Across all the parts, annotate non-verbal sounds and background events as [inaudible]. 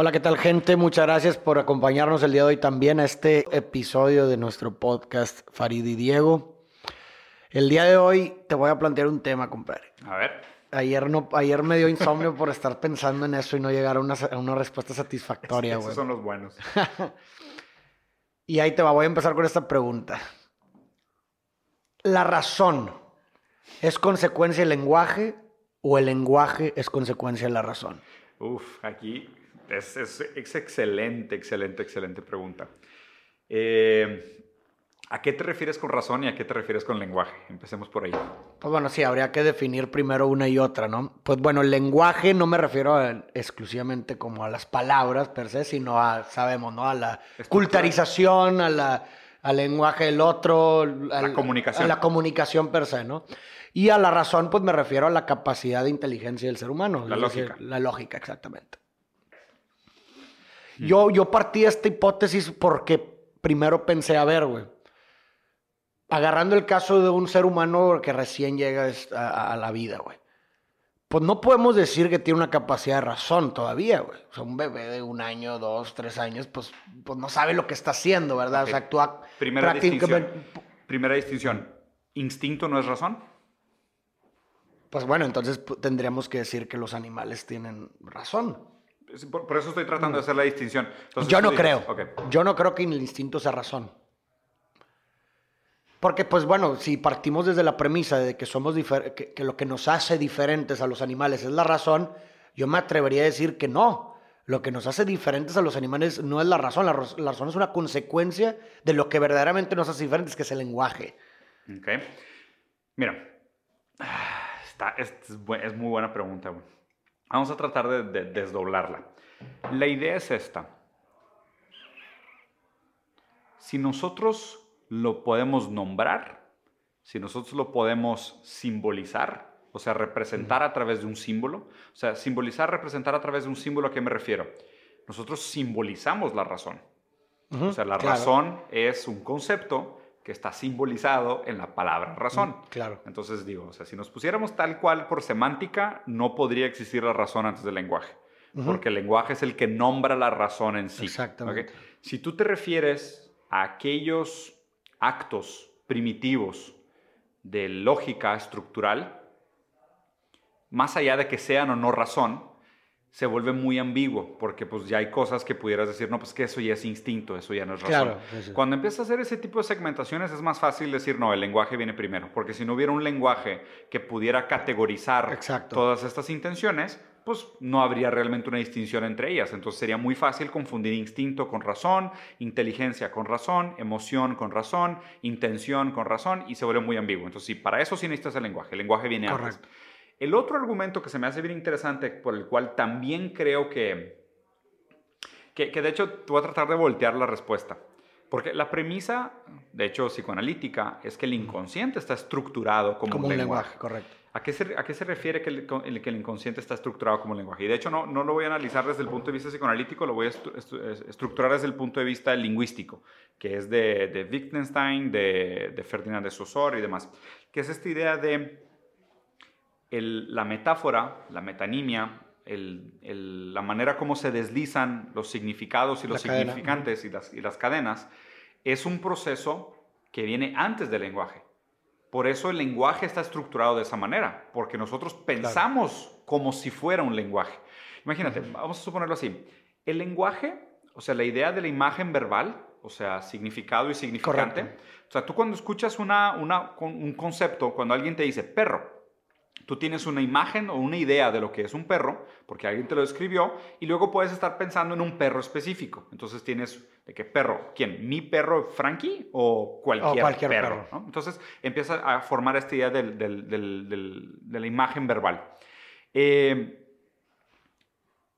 Hola, ¿qué tal gente? Muchas gracias por acompañarnos el día de hoy también a este episodio de nuestro podcast Farid y Diego. El día de hoy te voy a plantear un tema, compadre. A ver. Ayer, no, ayer me dio insomnio por estar pensando en eso y no llegar a una, a una respuesta satisfactoria, güey. Esos son los buenos. [laughs] y ahí te va, voy a empezar con esta pregunta. ¿La razón es consecuencia del lenguaje o el lenguaje es consecuencia de la razón? Uf, aquí es, es, es excelente, excelente, excelente pregunta. Eh, ¿A qué te refieres con razón y a qué te refieres con lenguaje? Empecemos por ahí. Pues bueno, sí, habría que definir primero una y otra, ¿no? Pues bueno, el lenguaje no me refiero a, exclusivamente como a las palabras per se, sino a, sabemos, ¿no? A la culturización, a la, al lenguaje del otro, a la comunicación. A la comunicación per se, ¿no? Y a la razón, pues me refiero a la capacidad de inteligencia del ser humano. La lógica. Decir, la lógica, exactamente. Yo, yo partí esta hipótesis porque primero pensé, a ver, güey agarrando el caso de un ser humano que recién llega a, la vida, güey. Pues no podemos decir que tiene una capacidad de razón todavía, güey. O sea, un bebé de un año, dos, tres años, pues, pues no sabe lo que está haciendo, ¿verdad? O sea, actúa Primera distinción. Primera distinción. ¿Instinto no es razón? Pues bueno, entonces tendríamos que decir que los animales tienen razón. Por, eso estoy tratando de hacer la distinción. Yo no creo. Yo no creo que el instinto sea razón. Porque, pues bueno, si partimos desde la premisa de que somos que, que, lo que nos hace diferentes a los animales es la razón, yo me atrevería a decir que no. Lo que nos hace diferentes a los animales no es la razón. La, razón es una consecuencia de lo que verdaderamente nos hace diferentes, que es el lenguaje. Ok. Mira, está, es, es, muy buena pregunta. Vamos a tratar de, de desdoblarla. La idea es esta. Si nosotros lo podemos nombrar, si nosotros lo podemos simbolizar, o sea, representar a través de un símbolo, o sea, simbolizar, representar a través de un símbolo, ¿a qué me refiero? Nosotros simbolizamos la razón. o sea, la razón es un concepto que está simbolizado en la palabra razón. claro. Entonces digo, o sea, si nos pusiéramos tal cual por semántica, no podría existir la razón antes del lenguaje. Porque el lenguaje es el que nombra la razón en sí. Exactamente. Si tú te refieres a aquellos actos primitivos de lógica estructural, más allá de que sean o no razón, se vuelve muy ambiguo, porque pues ya hay cosas que pudieras decir, no, pues que eso ya es instinto, eso ya no es razón. Cuando empiezas a hacer ese tipo de segmentaciones es más fácil decir, no, el lenguaje viene primero, porque si no hubiera un lenguaje que pudiera categorizar todas estas intenciones, pues no habría realmente una distinción entre ellas. Entonces sería muy fácil confundir instinto con razón, inteligencia con razón, emoción con razón, intención con razón y se vuelve muy ambiguo. Entonces sí, para eso sí necesitas el lenguaje. El lenguaje viene antes. El otro argumento que se me hace bien interesante, por el cual también creo que, que, de hecho, tú vas a tratar de voltear la respuesta. Porque la premisa, de hecho, psicoanalítica, es que el inconsciente está estructurado como, un, lenguaje. Correcto. ¿A qué, se, ¿A qué se refiere que el, que el, inconsciente está estructurado como lenguaje? Y de hecho no, no lo voy a analizar desde el punto de vista psicoanalítico, lo voy a estructurar desde el punto de vista lingüístico, que es de, de Wittgenstein, de, de, Ferdinand de Saussure y demás, que es esta idea de el, la metáfora, la metanimia, el, la manera como se deslizan los significados y los significantes y las, y las cadenas, es un proceso que viene antes del lenguaje. Por eso el lenguaje está estructurado de esa manera, porque nosotros pensamos como si fuera un lenguaje. Imagínate, vamos a suponerlo así. El lenguaje, o sea, la idea de la imagen verbal, o sea, significado y significante. O sea, tú cuando escuchas una, una, un concepto, cuando alguien te dice perro, Tú tienes una imagen o una idea de lo que es un perro, porque alguien te lo describió, y luego puedes estar pensando en un perro específico. Entonces tienes, ¿de qué perro? ¿Quién? ¿Mi perro Frankie o cualquier, perro? Entonces empieza a formar esta idea de la imagen verbal. Eh,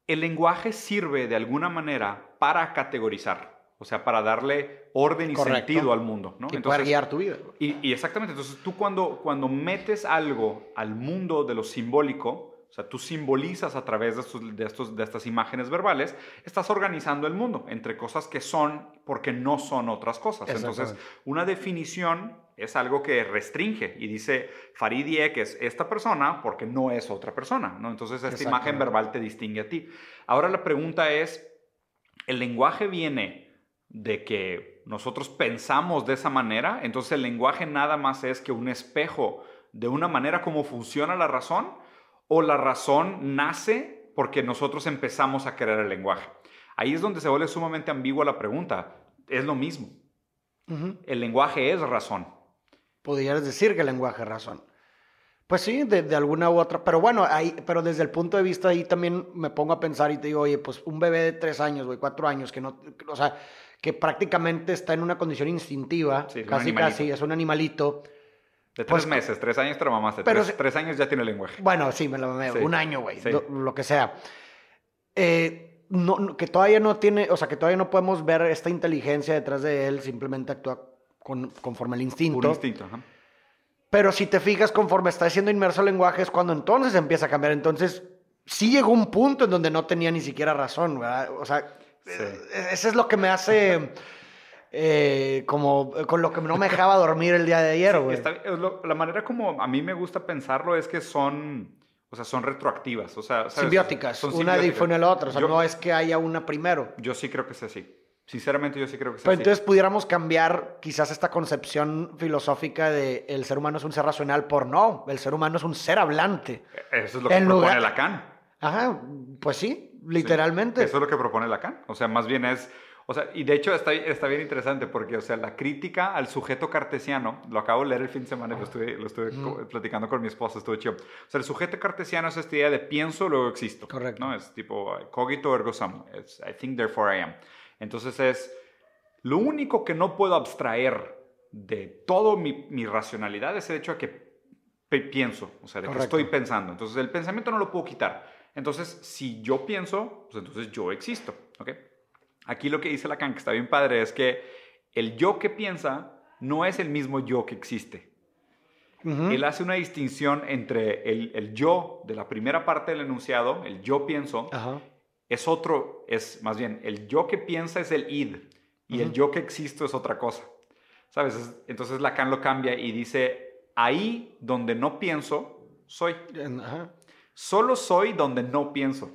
el lenguaje sirve de alguna manera para categorizar. O sea, para darle orden y sentido al mundo. ¿no? Y poder guiar tu vida. Y, exactamente. Entonces, tú cuando, cuando metes algo al mundo de lo simbólico, o sea, tú simbolizas a través de, estos, de, estos, de estas imágenes verbales, estás organizando el mundo entre cosas que son porque no son otras cosas. Entonces, una definición es algo que restringe y dice Faridie que es esta persona porque no es otra persona. ¿no? Entonces, esta imagen verbal te distingue a ti. Ahora la pregunta es, el lenguaje viene de que nosotros pensamos de esa manera, entonces el lenguaje nada más es que un espejo de una manera como funciona la razón, o la razón nace porque nosotros empezamos a crear el lenguaje. Ahí es donde se vuelve sumamente ambigua la pregunta. Es lo mismo. El lenguaje es razón. Podrías decir que el lenguaje es razón. Pues sí, de, alguna u otra. Pero bueno, ahí, pero desde el punto de vista ahí también me pongo a pensar y te digo, oye, pues un bebé de tres años, güey, cuatro años, que no, o sea, que prácticamente está en una condición instintiva, casi casi, es un animalito. De tres pues, meses, tres años te lo mamaste. Pero, tres, años ya tiene lenguaje. Bueno, sí, me lo mamé. Un año, güey. Lo, que sea. Eh, no, que todavía no tiene, o sea, que todavía no podemos ver esta inteligencia detrás de él, simplemente actúa con, conforme al instinto. Un instinto, ajá. Pero si te fijas, conforme está siendo inmerso el lenguaje, es cuando entonces empieza a cambiar. Entonces, sí llegó un punto en donde no tenía ni siquiera razón, ¿verdad? O sea, e-, ese es lo que me hace. Eh, como con lo que no me dejaba dormir el día de ayer, güey. la manera como a mí me gusta pensarlo es que son, o sea, son retroactivas, o sea, simbióticas. Son una difunde la otra, o sea, no es que haya una primero. Yo sí creo que es así. Sinceramente yo sí creo que sí. Pero entonces pudiéramos cambiar quizás esta concepción filosófica de el ser humano es un ser racional por no, el ser humano es un ser hablante. Eso es lo que propone Lacan. Ajá, pues sí, literalmente. eso es lo que propone Lacan. O sea, más bien es, o sea, y de hecho está, está bien interesante porque, o sea, la crítica al sujeto cartesiano, lo acabo de leer el fin de semana lo estuve, lo estuve platicando con mi esposa, estuvo chido. O sea, el sujeto cartesiano es esta idea de pienso, luego existo. Correcto. ¿no? Es tipo cogito ergo sum. I think, therefore I am. Entonces es lo único que no puedo abstraer de todo mi, racionalidad es el hecho de que pienso, o sea, de que estoy pensando. Entonces el pensamiento no lo puedo quitar. Entonces, si yo pienso, pues entonces yo existo. Aquí lo que dice Lacan, que está bien padre, es que el yo que piensa no es el mismo yo que existe. Él hace una distinción entre el, yo de la primera parte del enunciado, el yo pienso, es otro, es más bien, el yo que piensa es el id y el yo que existo es otra cosa. ¿Sabes? Entonces Lacan lo cambia y dice, ahí donde no pienso, soy. Solo soy donde no pienso.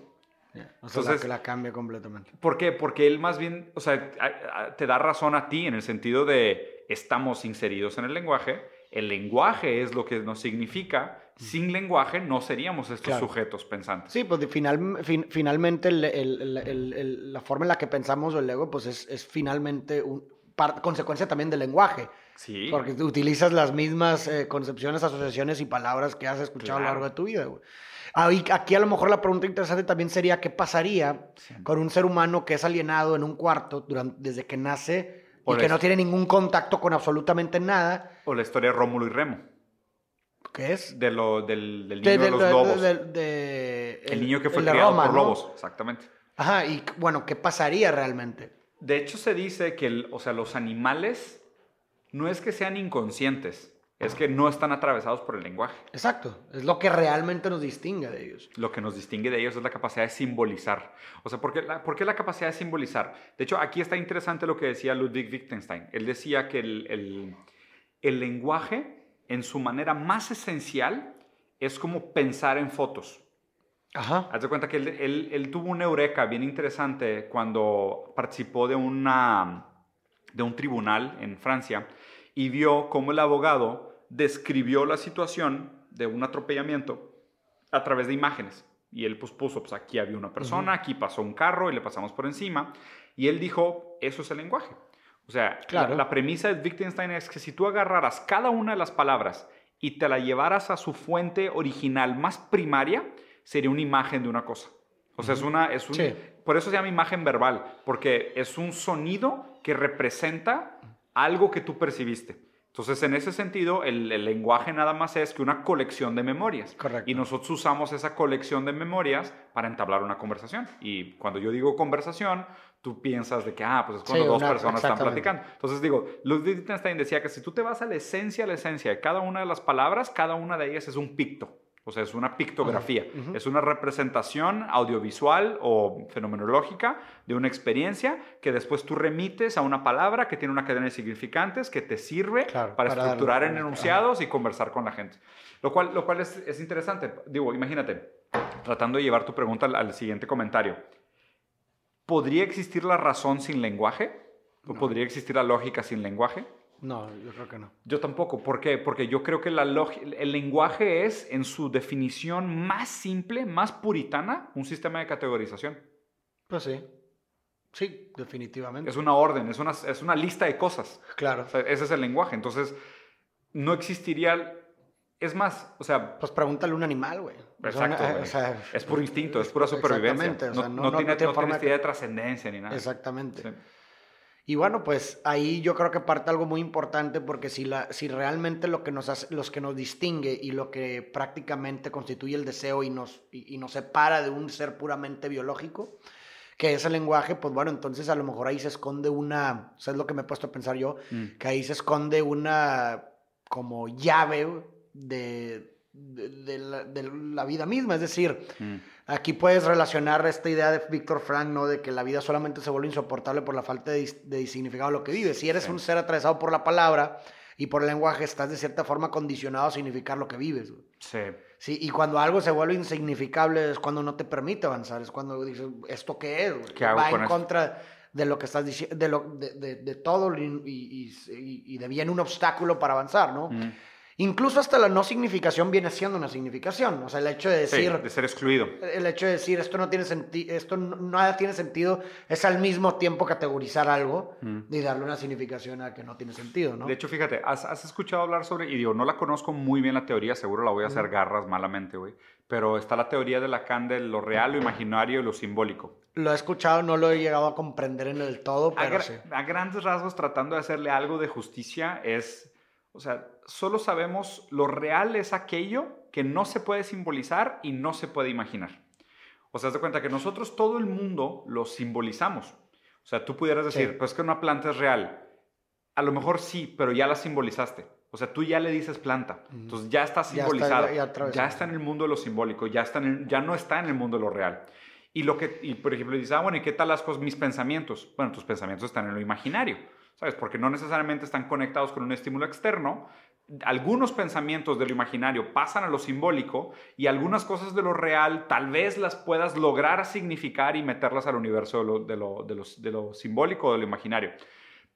Entonces, la, la cambia completamente. ¿Por qué? Porque él más bien, o sea, te da razón a ti en el sentido de estamos inseridos en el lenguaje, el lenguaje es lo que nos significa, sin lenguaje no seríamos estos sujetos pensantes. Sí, pues final, finalmente la forma en la que pensamos el ego pues es, finalmente un, consecuencia también del lenguaje. Sí. Porque utilizas las mismas eh, concepciones, asociaciones y palabras que has escuchado a lo largo de tu vida. Aquí a lo mejor la pregunta interesante también sería qué pasaría con un ser humano que es alienado en un cuarto durante, desde que nace y que no tiene ningún contacto con absolutamente nada. O la historia de Rómulo y Remo. ¿Qué es? De lo, del, niño de, los lobos. el, niño que fue criado por lobos, exactamente. Ajá, y bueno, ¿qué pasaría realmente? De hecho, se dice que o sea, los animales no es que sean inconscientes, es que no están atravesados por el lenguaje. Exacto, es lo que realmente nos distingue de ellos. Lo que nos distingue de ellos es la capacidad de simbolizar. O sea, ¿por qué la, la capacidad de simbolizar? De hecho, aquí está interesante lo que decía Ludwig Wittgenstein. Él decía que el, el, el lenguaje en su manera más esencial, es como pensar en fotos. Ajá. Haz de cuenta que él, tuvo una eureka bien interesante cuando participó de, una, de un tribunal en Francia y vio cómo el abogado describió la situación de un atropellamiento a través de imágenes. Y él pues, puso, pues aquí había una persona, aquí pasó un carro y le pasamos por encima. Y él dijo, eso es el lenguaje. O sea, la, premisa de Wittgenstein es que si tú agarraras cada una de las palabras y te la llevaras a su fuente original más primaria, sería una imagen de una cosa. O sea, es una... Es un, Por eso se llama imagen verbal, porque es un sonido que representa algo que tú percibiste. Entonces, en ese sentido, el, lenguaje nada más es que una colección de memorias. Correcto. Y nosotros usamos esa colección de memorias para entablar una conversación. Y cuando yo digo conversación, tú piensas de que, ah, pues es cuando dos personas están platicando. Entonces digo, Ludwig Wittgenstein decía que si tú te vas a la esencia, a la esencia de cada una de las palabras, cada una de ellas es un picto. O sea, es una pictografía, es una representación audiovisual o fenomenológica de una experiencia que después tú remites a una palabra que tiene una cadena de significantes que te sirve para, estructurar en enunciados y conversar con la gente. Lo cual, lo cual es, es interesante. Digo, imagínate, tratando de llevar tu pregunta al, al siguiente comentario ¿podría existir la razón sin lenguaje? ¿O podría existir la lógica sin lenguaje? No, yo creo que no. Yo tampoco. ¿Por qué? Porque yo creo que la el lenguaje es, en su definición más simple, más puritana, un sistema de categorización. Pues sí. Sí, definitivamente. Es una orden, es una, es una lista de cosas. Claro. ese es el lenguaje. Entonces, no existiría... Es más, o sea... Pues pregúntale a un animal, güey. Exacto. es puro instinto, es pura supervivencia. no, no, tiene, no, tiene, idea de trascendencia ni nada. Exactamente. Y bueno, pues ahí yo creo que parte algo muy importante porque si, la, si realmente lo que nos hace, los que nos distingue y lo que prácticamente constituye el deseo y nos, y, nos separa de un ser puramente biológico, que es el lenguaje, pues bueno, entonces a lo mejor ahí se esconde una, o sea, es lo que me he puesto a pensar yo, mm. que ahí se esconde una como llave de, de, la, vida misma, es decir, mm. Aquí puedes relacionar esta idea de Víctor Frank, ¿no? De que la vida solamente se vuelve insoportable por la falta de, significado de lo que vives. Si eres un ser atravesado por la palabra y por el lenguaje, estás de cierta forma condicionado a significar lo que vives. Sí. Sí, y cuando algo se vuelve insignificable es cuando no te permite avanzar, es cuando dices, ¿esto qué es? ¿Qué hago Va en contra de lo que estás diciendo, de, lo, de, todo y, y, y, deviene un obstáculo para avanzar, ¿no? Incluso hasta la no significación viene siendo una significación. O sea, el hecho de decir... de ser excluido. El hecho de decir esto no tiene sentido, esto nada tiene sentido, es al mismo tiempo categorizar algo mm. y darle una significación a que no tiene sentido, ¿no? De hecho, fíjate, has, escuchado hablar sobre, y digo, no la conozco muy bien la teoría, seguro la voy a hacer garras malamente, güey, pero está la teoría de Lacan de lo real, lo imaginario y lo simbólico. Lo he escuchado, no lo he llegado a comprender en el todo, pero a, a grandes rasgos, tratando de hacerle algo de justicia, es o sea, solo sabemos lo real es aquello que no se puede simbolizar y no se puede imaginar. O sea, de cuenta que nosotros todo el mundo lo simbolizamos. O sea, tú pudieras decir, pues que una planta es real. A lo mejor sí, pero ya la simbolizaste. O sea, tú ya le dices planta. Entonces ya está simbolizada. Ya está, en el mundo de lo simbólico, ya, está ya no está en el mundo de lo real. Y, lo que, y por ejemplo, dices, ah, bueno, ¿y qué tal las cosas, mis pensamientos? Bueno, tus pensamientos están en lo imaginario. ¿Sabes? Porque no necesariamente están conectados con un estímulo externo. Algunos pensamientos de lo imaginario pasan a lo simbólico y algunas cosas de lo real tal vez las puedas lograr significar y meterlas al universo de lo, de de lo simbólico o de lo imaginario.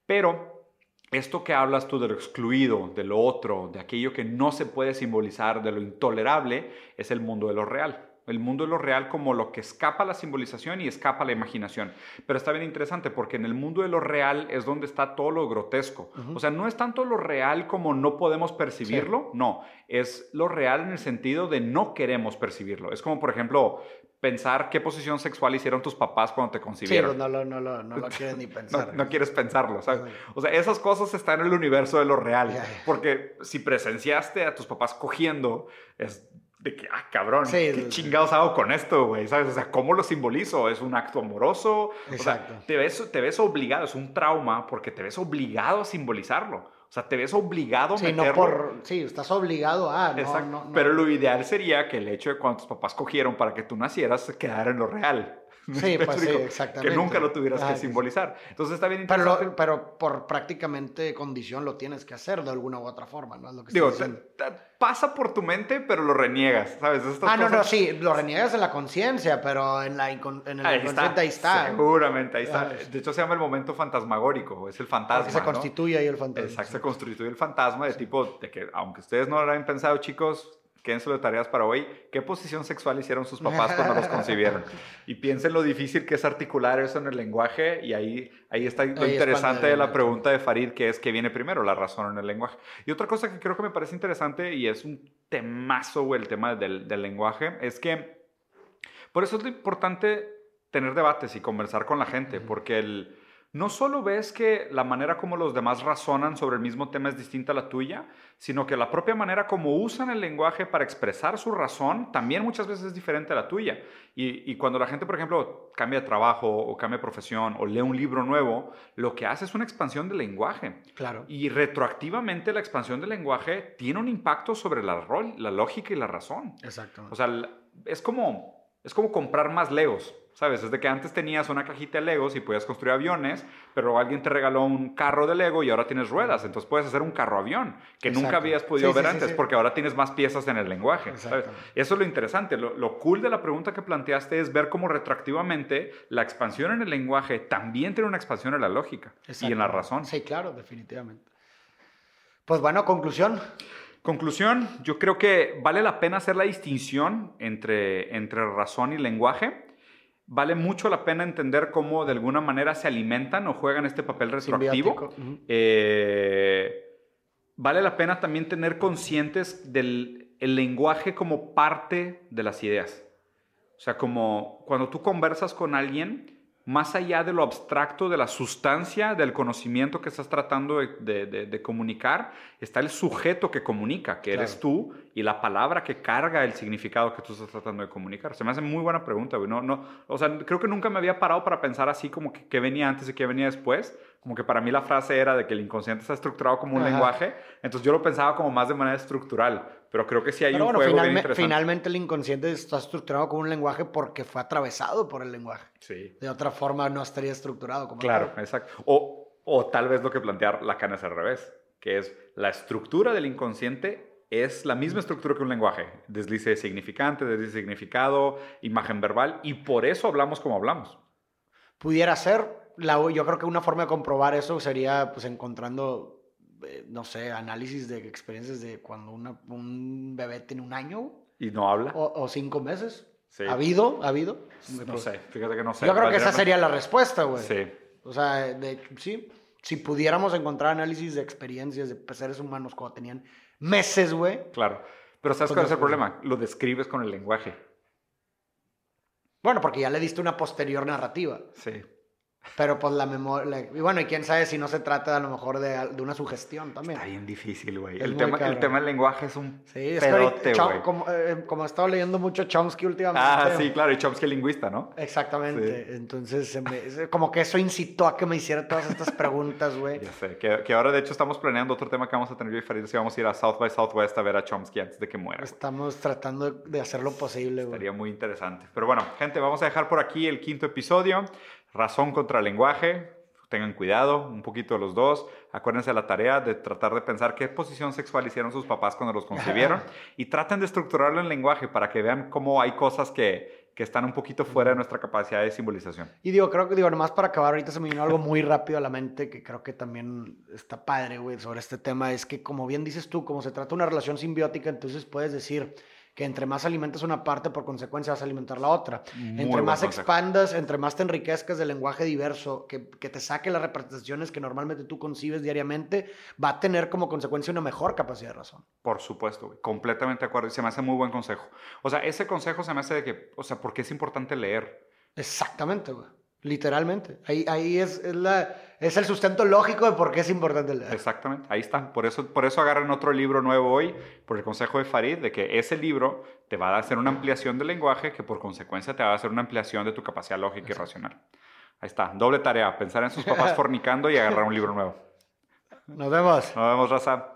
Pero esto que hablas tú de lo excluido, de lo otro, de aquello que no se puede simbolizar, de lo intolerable, es el mundo de lo real el mundo de lo real como lo que escapa a la simbolización y escapa a la imaginación. Pero está bien interesante porque en el mundo de lo real es donde está todo lo grotesco. O sea, no es tanto lo real como no podemos percibirlo, no, es lo real en el sentido de no queremos percibirlo. Es como, por ejemplo, pensar qué posición sexual hicieron tus papás cuando te concibieron. Sí, no, no, no, no, no lo quieres ni [laughs] pensar. no, quieres pensarlo, ¿sabes? O sea, esas cosas están en el universo de lo real. Porque si presenciaste a tus papás cogiendo, es de que, ah, cabrón, ¿qué chingados hago con esto, güey? ¿Sabes? O sea, ¿cómo lo simbolizo? ¿Es un acto amoroso? Exacto. O sea, te ves, te ves obligado, es un trauma porque te ves obligado a simbolizarlo. O sea, te ves obligado a sí, meterlo. No por, sí, estás obligado a... Exacto. Pero lo ideal sería que el hecho de cuando tus papás cogieron para que tú nacieras quedara en lo real. [laughs] Sí, pues sí, exactamente. Que nunca lo tuvieras que simbolizar. Entonces está bien interesante. Pero, pero, por prácticamente condición lo tienes que hacer de alguna u otra forma, ¿no? Es lo que Digo, pasa por tu mente, pero lo reniegas, ¿sabes? ah, no, no, sí, lo reniegas en la conciencia, pero en, la en el ahí está, ahí está. Seguramente, ahí está. De hecho, se llama el momento fantasmagórico, es el fantasma. se constituye ahí el fantasma. Exacto, se constituye el fantasma de tipo de que, aunque ustedes no lo hayan pensado, chicos, quédense de tareas para hoy. ¿Qué posición sexual hicieron sus papás cuando los [laughs] concibieron? Y piensen lo difícil que es articular eso en el lenguaje y ahí, ahí está lo interesante de la pregunta de Farid, que es qué viene primero, la razón en el lenguaje. Y otra cosa que creo que me parece interesante y es un temazo, güey, el tema del, del lenguaje, es que por eso es importante tener debates y conversar con la gente, porque el no solo ves que la manera como los demás razonan sobre el mismo tema es distinta a la tuya, sino que la propia manera como usan el lenguaje para expresar su razón también muchas veces es diferente a la tuya. Y, cuando la gente, por ejemplo, cambia de trabajo o cambia de profesión o lee un libro nuevo, lo que hace es una expansión del lenguaje. Claro. Y retroactivamente la expansión del lenguaje tiene un impacto sobre la, la lógica y la razón. Exacto. O sea, es como, es como comprar más legos. ¿Sabes? Es de que antes tenías una cajita de Legos y podías construir aviones, pero alguien te regaló un carro de Lego y ahora tienes ruedas. Entonces puedes hacer un carro avión que nunca Exacto. habías podido Sí, ver sí, antes sí. porque ahora tienes más piezas en el lenguaje. ¿sabes? Exacto. Eso es lo interesante. Lo, lo cool de la pregunta que planteaste es ver cómo retroactivamente la expansión en el lenguaje también tiene una expansión en la lógica y en la Exacto. razón. Sí, claro, definitivamente. Pues bueno, conclusión. Conclusión, yo creo que vale la pena hacer la distinción entre, entre razón y lenguaje. Vale mucho la pena entender cómo de alguna manera se alimentan o juegan este papel retroactivo. Eh, vale la pena también tener conscientes del el lenguaje como parte de las ideas. O sea, como cuando tú conversas con alguien, más allá de lo abstracto, de la sustancia del conocimiento que estás tratando de, de- de- de comunicar, está el sujeto que comunica, que eres Claro. tú, y la palabra que carga el significado que tú estás tratando de comunicar. Se me hace muy buena pregunta, güey. No, no, o sea, creo que nunca me había parado para pensar así como que qué venía antes y qué venía después. Como que para mí la frase era de que el inconsciente está estructurado como un Ajá. lenguaje. Entonces yo lo pensaba como más de manera estructural. Pero creo que sí hay Pero un bueno, juego bien interesante. finalmente el inconsciente está estructurado como un lenguaje porque fue atravesado por el lenguaje. Sí. De otra forma no estaría estructurado como Claro, tal. exacto. O, o tal vez lo que plantear Lacan es al revés, que es la estructura del inconsciente es la misma estructura que un lenguaje. Deslice de significante, deslice de significado, imagen verbal, y por eso hablamos como hablamos. Pudiera ser, la, yo creo que una forma de comprobar eso sería pues encontrando, eh, no sé, análisis de experiencias de cuando una- un bebé tiene un año Y no habla. o, o cinco meses. Sí. ¿Ha habido? ¿Ha habido? No sé, fíjate que no sé. Yo creo que esa sería la respuesta, güey. Sí. O sea, de, sí, si pudiéramos encontrar análisis de experiencias de seres humanos cuando tenían meses, güey. Claro. Pero ¿sabes Con cuál es el problema? Lo describes con el lenguaje. Bueno, porque ya le diste una posterior narrativa. Sí. Pero pues la memoria... Y bueno, y quién sabe si no se trata a lo mejor de, de una sugestión también. Está bien difícil, güey. El tema, el tema del lenguaje es un Sí, es pedote, güey. como, eh, como he estado leyendo mucho Chomsky últimamente. Ah, sí, claro. Y Chomsky lingüista, ¿no? Exactamente. Entonces, se me- como que eso incitó a que me hiciera todas estas preguntas, güey. [laughs] Ya sé, que, que ahora de hecho estamos planeando otro tema que vamos a tener si vamos a ir a South by Southwest a ver a Chomsky antes de que muera. Estamos tratando de hacer lo posible, güey. Estaría muy interesante. Pero bueno, gente, vamos a dejar por aquí el quinto episodio, razón contra lenguaje. Tengan cuidado, un poquito los dos. Acuérdense de la tarea de tratar de pensar qué posición sexual hicieron sus papás cuando los concebieron [laughs] y traten de estructurarlo en lenguaje para que vean cómo hay cosas que, que están un poquito fuera de nuestra capacidad de simbolización. Y digo, creo que, digo, nomás para acabar, ahorita se me vino algo muy rápido a la mente que creo que también está padre, güey, sobre este tema. Es que, como bien dices tú, como se trata de una relación simbiótica, entonces puedes decir que entre más alimentas una parte, por consecuencia vas a alimentar la otra. Muy entre más consejo. expandas, entre más te enriquezcas del lenguaje diverso, que, que te saque las representaciones que normalmente tú concibes diariamente, va a tener como consecuencia una mejor capacidad de razón. Por supuesto, güey. completamente de acuerdo. Y se me hace muy buen consejo. O sea, ese consejo se me hace de que, o sea, porque es importante leer. Exactamente, güey. Literalmente. Ahí, ahí es, es, la, es el sustento lógico de por qué es importante leer. Exactamente, ahí está. Por eso, por eso agarran otro libro nuevo hoy, por el consejo de Farid, de que ese libro te va a hacer una ampliación del lenguaje que por consecuencia te va a hacer una ampliación de tu capacidad lógica y racional. Ahí está, doble tarea, pensar en sus papás [laughs] fornicando y agarrar un libro nuevo. Nos vemos. Nos vemos, raza.